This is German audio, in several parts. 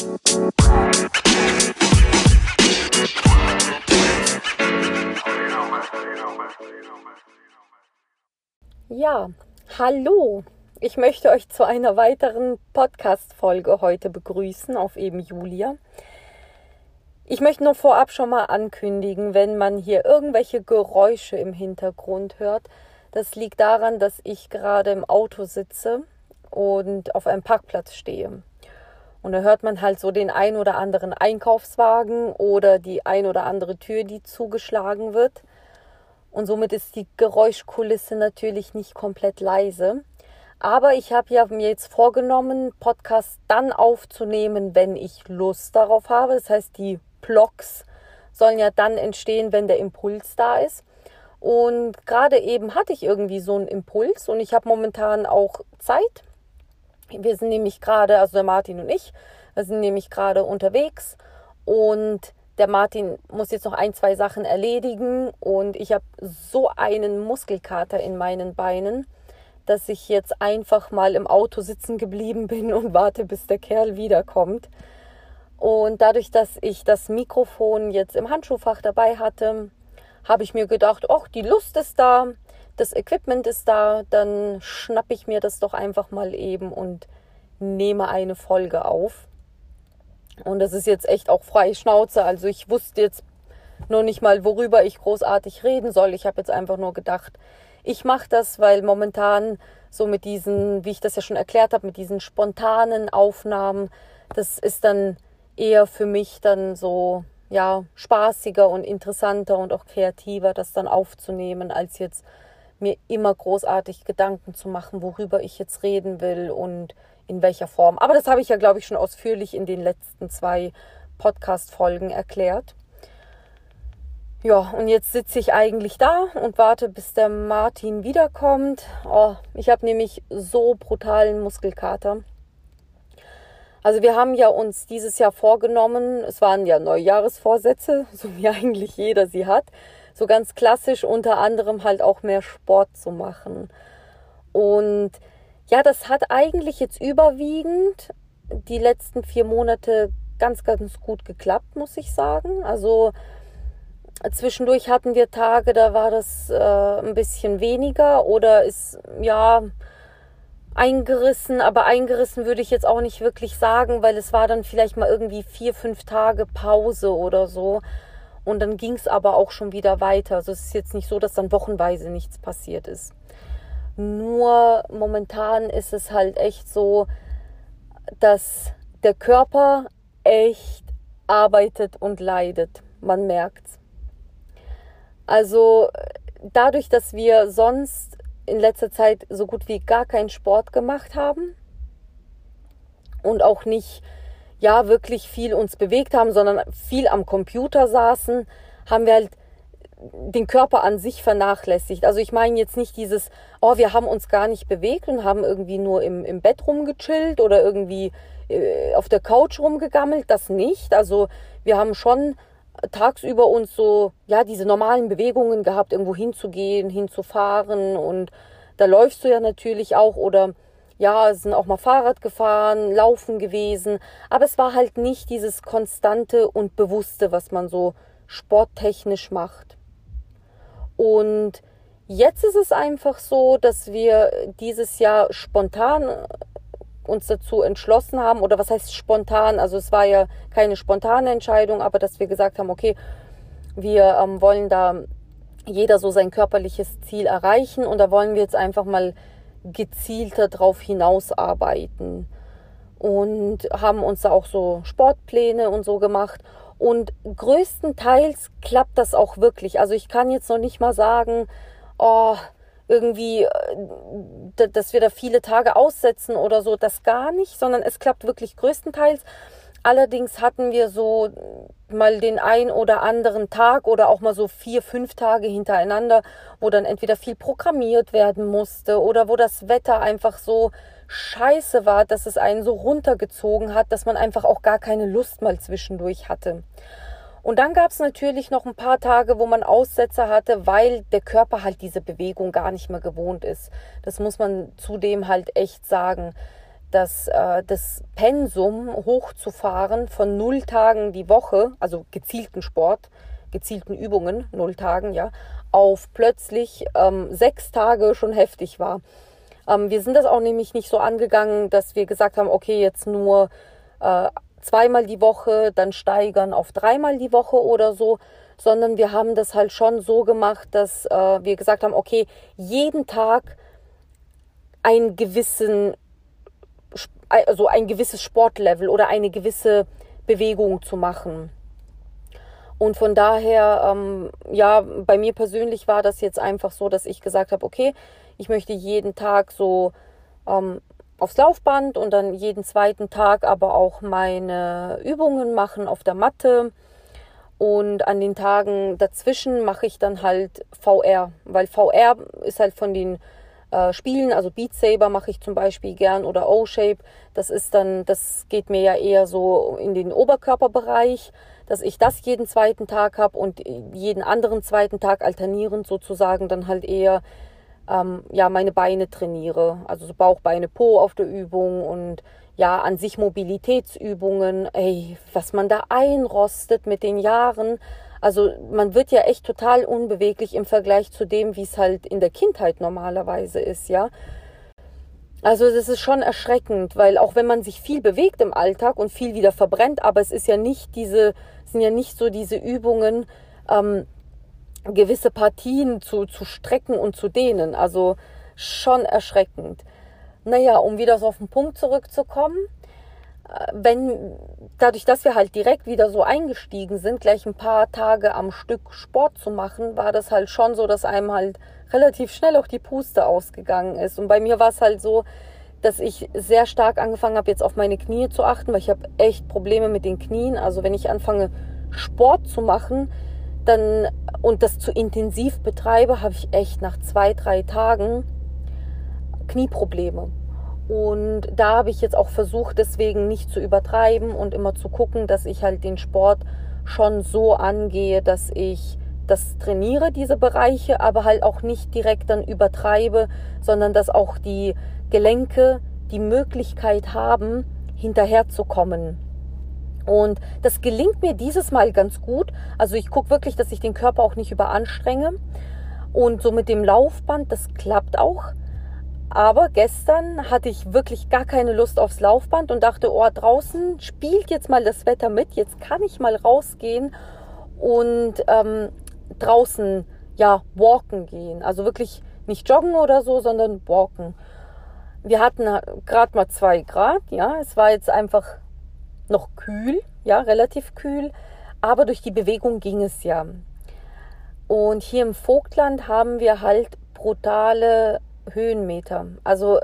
Ja, hallo. Ich möchte euch zu einer weiteren Podcast-Folge heute begrüßen auf eben Julia. Ich möchte nur vorab schon mal ankündigen, wenn man hier irgendwelche Geräusche im Hintergrund hört, das liegt daran, dass ich gerade im Auto sitze und auf einem Parkplatz stehe. Und da hört man halt so den ein oder anderen Einkaufswagen oder die ein oder andere Tür, die zugeschlagen wird. Und somit ist die Geräuschkulisse natürlich nicht komplett leise. Aber ich habe ja mir jetzt vorgenommen, Podcast dann aufzunehmen, wenn ich Lust darauf habe. Das heißt, die Blogs sollen ja dann entstehen, wenn der Impuls da ist. Und gerade eben hatte ich irgendwie so einen Impuls und ich habe momentan auch Zeit. Wir sind nämlich gerade, also der Martin und ich, wir sind nämlich gerade unterwegs und der Martin muss jetzt noch ein, zwei Sachen erledigen und ich habe so einen Muskelkater in meinen Beinen, dass ich jetzt einfach mal im Auto sitzen geblieben bin und warte, bis der Kerl wiederkommt. Und dadurch, dass ich das Mikrofon jetzt im Handschuhfach dabei hatte, habe ich mir gedacht, ach, die Lust ist da, das Equipment ist da, dann schnappe ich mir das doch einfach mal eben und nehme eine Folge auf. Und das ist jetzt echt auch freie Schnauze. Also ich wusste jetzt noch nicht mal, worüber ich großartig reden soll. Ich habe jetzt einfach nur gedacht, ich mache das, weil momentan so mit diesen, wie ich das ja schon erklärt habe, mit diesen spontanen Aufnahmen, das ist dann eher für mich dann so, ja, spaßiger und interessanter und auch kreativer, das dann aufzunehmen, als jetzt mir immer großartig Gedanken zu machen, worüber ich jetzt reden will und in welcher Form. Aber das habe ich ja, glaube ich, schon ausführlich in den letzten zwei Podcast-Folgen erklärt. Ja, und jetzt sitze ich eigentlich da und warte, bis der Martin wiederkommt. Oh, ich habe nämlich so brutalen Muskelkater. Also wir haben ja uns dieses Jahr vorgenommen, es waren ja Neujahresvorsätze, so wie eigentlich jeder sie hat, so ganz klassisch unter anderem halt auch mehr Sport zu machen. Und ja, das hat eigentlich jetzt überwiegend die letzten vier Monate ganz, ganz gut geklappt, muss ich sagen. Also zwischendurch hatten wir Tage, da war das äh, ein bisschen weniger oder ist ja eingerissen, aber eingerissen würde ich jetzt auch nicht wirklich sagen, weil es war dann vielleicht mal irgendwie vier, fünf Tage Pause oder so. Und dann ging es aber auch schon wieder weiter. Also es ist jetzt nicht so, dass dann wochenweise nichts passiert ist. Nur momentan ist es halt echt so, dass der Körper echt arbeitet und leidet. Man merkt's. Also dadurch, dass wir sonst in letzter Zeit so gut wie gar keinen Sport gemacht haben und auch nicht ja wirklich viel uns bewegt haben, sondern viel am Computer saßen, haben wir halt den Körper an sich vernachlässigt. Also ich meine jetzt nicht dieses, oh, wir haben uns gar nicht bewegt und haben irgendwie nur im, im Bett rumgechillt oder irgendwie äh, auf der Couch rumgegammelt, das nicht. Also wir haben schon tagsüber uns so, ja, diese normalen Bewegungen gehabt, irgendwo hinzugehen, hinzufahren und da läufst du ja natürlich auch oder ja, sind auch mal Fahrrad gefahren, laufen gewesen, aber es war halt nicht dieses konstante und bewusste, was man so sporttechnisch macht. Und jetzt ist es einfach so, dass wir dieses Jahr spontan uns dazu entschlossen haben, oder was heißt spontan? Also es war ja keine spontane Entscheidung, aber dass wir gesagt haben, okay, wir ähm, wollen da jeder so sein körperliches Ziel erreichen und da wollen wir jetzt einfach mal gezielter drauf hinausarbeiten und haben uns da auch so Sportpläne und so gemacht und größtenteils klappt das auch wirklich. Also ich kann jetzt noch nicht mal sagen, oh, irgendwie, äh, dass wir da viele Tage aussetzen oder so, das gar nicht, sondern es klappt wirklich größtenteils. Allerdings hatten wir so mal den ein oder anderen Tag oder auch mal so vier, fünf Tage hintereinander, wo dann entweder viel programmiert werden musste oder wo das Wetter einfach so scheiße war, dass es einen so runtergezogen hat, dass man einfach auch gar keine Lust mal zwischendurch hatte. Und dann gab es natürlich noch ein paar Tage, wo man Aussetzer hatte, weil der Körper halt diese Bewegung gar nicht mehr gewohnt ist. Das muss man zudem halt echt sagen. Das, äh, das Pensum hochzufahren von null Tagen die Woche, also gezielten Sport, gezielten Übungen, null Tagen, ja, auf plötzlich ähm, sechs Tage schon heftig war. Ähm, wir sind das auch nämlich nicht so angegangen, dass wir gesagt haben, okay, jetzt nur äh, zweimal die Woche, dann steigern auf dreimal die Woche oder so, sondern wir haben das halt schon so gemacht, dass äh, wir gesagt haben, okay, jeden Tag einen gewissen, also ein gewisses Sportlevel oder eine gewisse Bewegung zu machen. Und von daher, ähm, ja, bei mir persönlich war das jetzt einfach so, dass ich gesagt habe, okay, ich möchte jeden Tag so ähm, aufs Laufband und dann jeden zweiten Tag aber auch meine Übungen machen auf der Matte. Und an den Tagen dazwischen mache ich dann halt VR, weil VR ist halt von den äh, Spielen, also Beat Saber mache ich zum Beispiel gern oder O-Shape. Das ist dann, das geht mir ja eher so in den Oberkörperbereich dass ich das jeden zweiten Tag habe und jeden anderen zweiten Tag alternierend sozusagen dann halt eher ähm, ja meine Beine trainiere. Also so Bauch, Beine, Po auf der Übung und ja an sich Mobilitätsübungen. Ey, was man da einrostet mit den Jahren. Also man wird ja echt total unbeweglich im Vergleich zu dem, wie es halt in der Kindheit normalerweise ist, ja. Also das ist schon erschreckend, weil auch wenn man sich viel bewegt im Alltag und viel wieder verbrennt, aber es ist ja nicht diese, sind ja nicht so diese Übungen, ähm, gewisse Partien zu, zu strecken und zu dehnen. Also schon erschreckend. Naja, um wieder so auf den Punkt zurückzukommen, wenn dadurch, dass wir halt direkt wieder so eingestiegen sind, gleich ein paar Tage am Stück Sport zu machen, war das halt schon so, dass einem halt relativ schnell auch die Puste ausgegangen ist. Und bei mir war es halt so, dass ich sehr stark angefangen habe, jetzt auf meine Knie zu achten, weil ich habe echt Probleme mit den Knien. Also wenn ich anfange, Sport zu machen, dann und das zu intensiv betreibe, habe ich echt nach zwei, drei Tagen Knieprobleme. Und da habe ich jetzt auch versucht, deswegen nicht zu übertreiben und immer zu gucken, dass ich halt den Sport schon so angehe, dass ich das trainiere, diese Bereiche, aber halt auch nicht direkt dann übertreibe, sondern dass auch die Gelenke die Möglichkeit haben, hinterherzukommen. Und das gelingt mir dieses Mal ganz gut. Also ich gucke wirklich, dass ich den Körper auch nicht überanstrenge. Und so mit dem Laufband, das klappt auch. Aber gestern hatte ich wirklich gar keine Lust aufs Laufband und dachte, oh, draußen spielt jetzt mal das Wetter mit. Jetzt kann ich mal rausgehen und ähm, draußen ja walken gehen. Also wirklich nicht joggen oder so, sondern walken. Wir hatten gerade mal zwei Grad, ja. Es war jetzt einfach noch kühl, ja, relativ kühl, aber durch die Bewegung ging es ja. Und hier im Vogtland haben wir halt brutale Höhenmeter. Also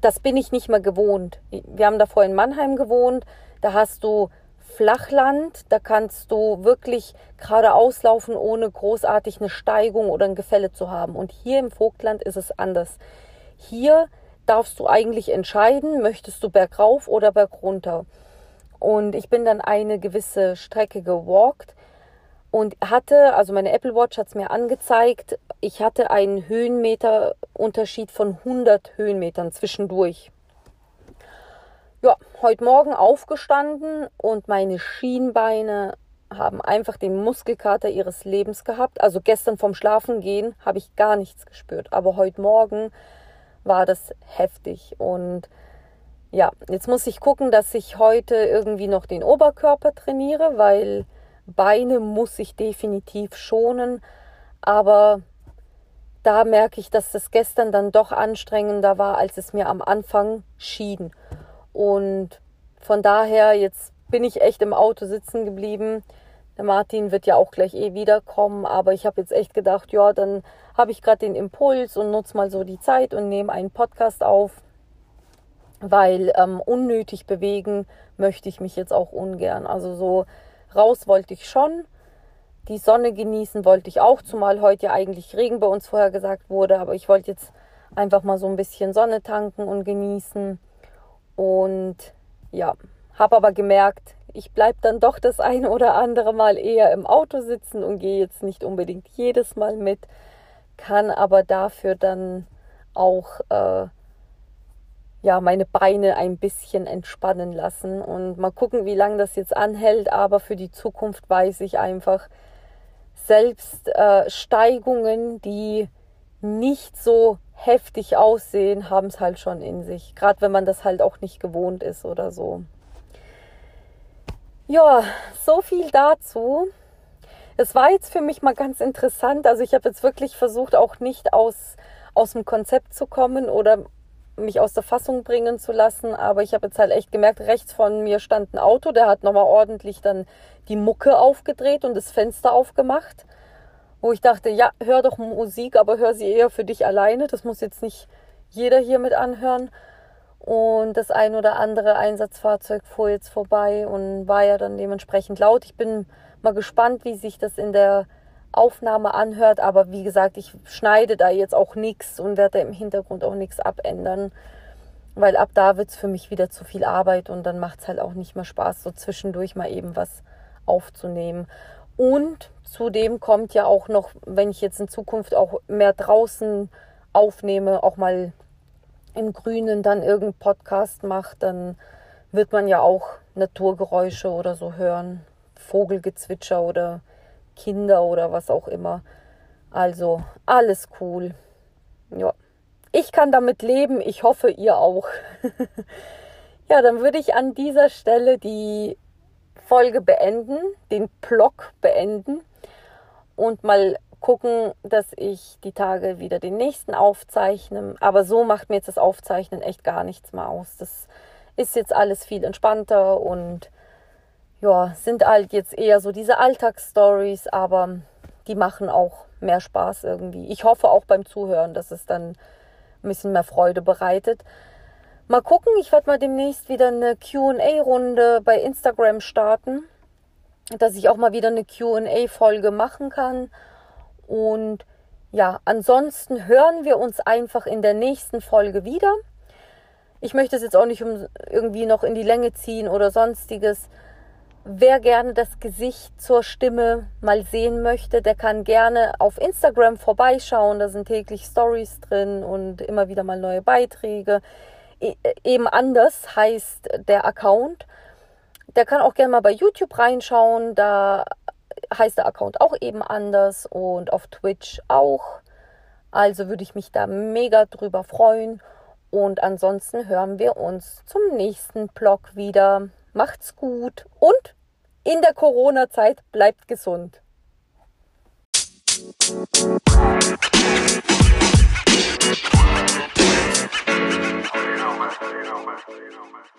das bin ich nicht mehr gewohnt. Wir haben davor in Mannheim gewohnt, da hast du Flachland, da kannst du wirklich geradeaus laufen, ohne großartig eine Steigung oder ein Gefälle zu haben. Und hier im Vogtland ist es anders. Hier darfst du eigentlich entscheiden, möchtest du bergauf oder bergunter. Und ich bin dann eine gewisse Strecke gewalkt und hatte, also meine Apple Watch hat es mir angezeigt, ich hatte einen Höhenmeterunterschied von 100 Höhenmetern zwischendurch. Ja, heute Morgen aufgestanden und meine Schienbeine haben einfach den Muskelkater ihres Lebens gehabt. Also gestern vom Schlafengehen habe ich gar nichts gespürt, aber heute Morgen war das heftig. Und ja, jetzt muss ich gucken, dass ich heute irgendwie noch den Oberkörper trainiere, weil Beine muss ich definitiv schonen. Aber da merke ich, dass das gestern dann doch anstrengender war, als es mir am Anfang schien. Und von daher, jetzt bin ich echt im Auto sitzen geblieben. Der Martin wird ja auch gleich eh wiederkommen, aber ich habe jetzt echt gedacht, ja, dann habe ich gerade den Impuls und nutze mal so die Zeit und nehme einen Podcast auf, weil ähm, unnötig bewegen möchte ich mich jetzt auch ungern. Also so raus wollte ich schon. Die Sonne genießen wollte ich auch, zumal heute ja eigentlich Regen bei uns vorher gesagt wurde, aber ich wollte jetzt einfach mal so ein bisschen Sonne tanken und genießen. Und ja, habe aber gemerkt, ich bleibe dann doch das eine oder andere Mal eher im Auto sitzen und gehe jetzt nicht unbedingt jedes Mal mit, kann aber dafür dann auch äh, ja, meine Beine ein bisschen entspannen lassen und mal gucken, wie lange das jetzt anhält. Aber für die Zukunft weiß ich einfach, selbst äh, Steigungen, die nicht so heftig aussehen, haben es halt schon in sich. Gerade wenn man das halt auch nicht gewohnt ist oder so. Ja, so viel dazu. Es war jetzt für mich mal ganz interessant. Also ich habe jetzt wirklich versucht, auch nicht aus, aus dem Konzept zu kommen oder mich aus der Fassung bringen zu lassen. Aber ich habe jetzt halt echt gemerkt, rechts von mir stand ein Auto, der hat nochmal ordentlich dann die Mucke aufgedreht und das Fenster aufgemacht. Wo ich dachte, ja, hör doch Musik, aber hör sie eher für dich alleine. Das muss jetzt nicht jeder hier mit anhören. Und das ein oder andere Einsatzfahrzeug fuhr jetzt vorbei und war ja dann dementsprechend laut. Ich bin mal gespannt, wie sich das in der Aufnahme anhört. Aber wie gesagt, ich schneide da jetzt auch nichts und werde im Hintergrund auch nichts abändern. Weil ab da wird es für mich wieder zu viel Arbeit und dann macht es halt auch nicht mehr Spaß, so zwischendurch mal eben was aufzunehmen. Und zudem kommt ja auch noch, wenn ich jetzt in Zukunft auch mehr draußen aufnehme, auch mal im Grünen dann irgendeinen Podcast mache, dann wird man ja auch Naturgeräusche oder so hören. Vogelgezwitscher oder Kinder oder was auch immer. Also alles cool. Ja. Ich kann damit leben. Ich hoffe, ihr auch. ja, dann würde ich an dieser Stelle die Folge beenden, den Blog beenden und mal gucken, dass ich die Tage wieder den nächsten aufzeichne. Aber so macht mir jetzt das Aufzeichnen echt gar nichts mehr aus. Das ist jetzt alles viel entspannter und ja, sind halt jetzt eher so diese Alltagsstories, aber die machen auch mehr Spaß irgendwie. Ich hoffe auch beim Zuhören, dass es dann ein bisschen mehr Freude bereitet. Mal gucken, ich werde mal demnächst wieder eine QA-Runde bei Instagram starten, dass ich auch mal wieder eine QA-Folge machen kann. Und ja, ansonsten hören wir uns einfach in der nächsten Folge wieder. Ich möchte es jetzt auch nicht irgendwie noch in die Länge ziehen oder sonstiges. Wer gerne das Gesicht zur Stimme mal sehen möchte, der kann gerne auf Instagram vorbeischauen. Da sind täglich Stories drin und immer wieder mal neue Beiträge. E eben anders heißt der Account. Der kann auch gerne mal bei YouTube reinschauen. Da heißt der Account auch eben anders und auf Twitch auch. Also würde ich mich da mega drüber freuen. Und ansonsten hören wir uns zum nächsten Blog wieder. Macht's gut und in der Corona-Zeit bleibt gesund. Man. You.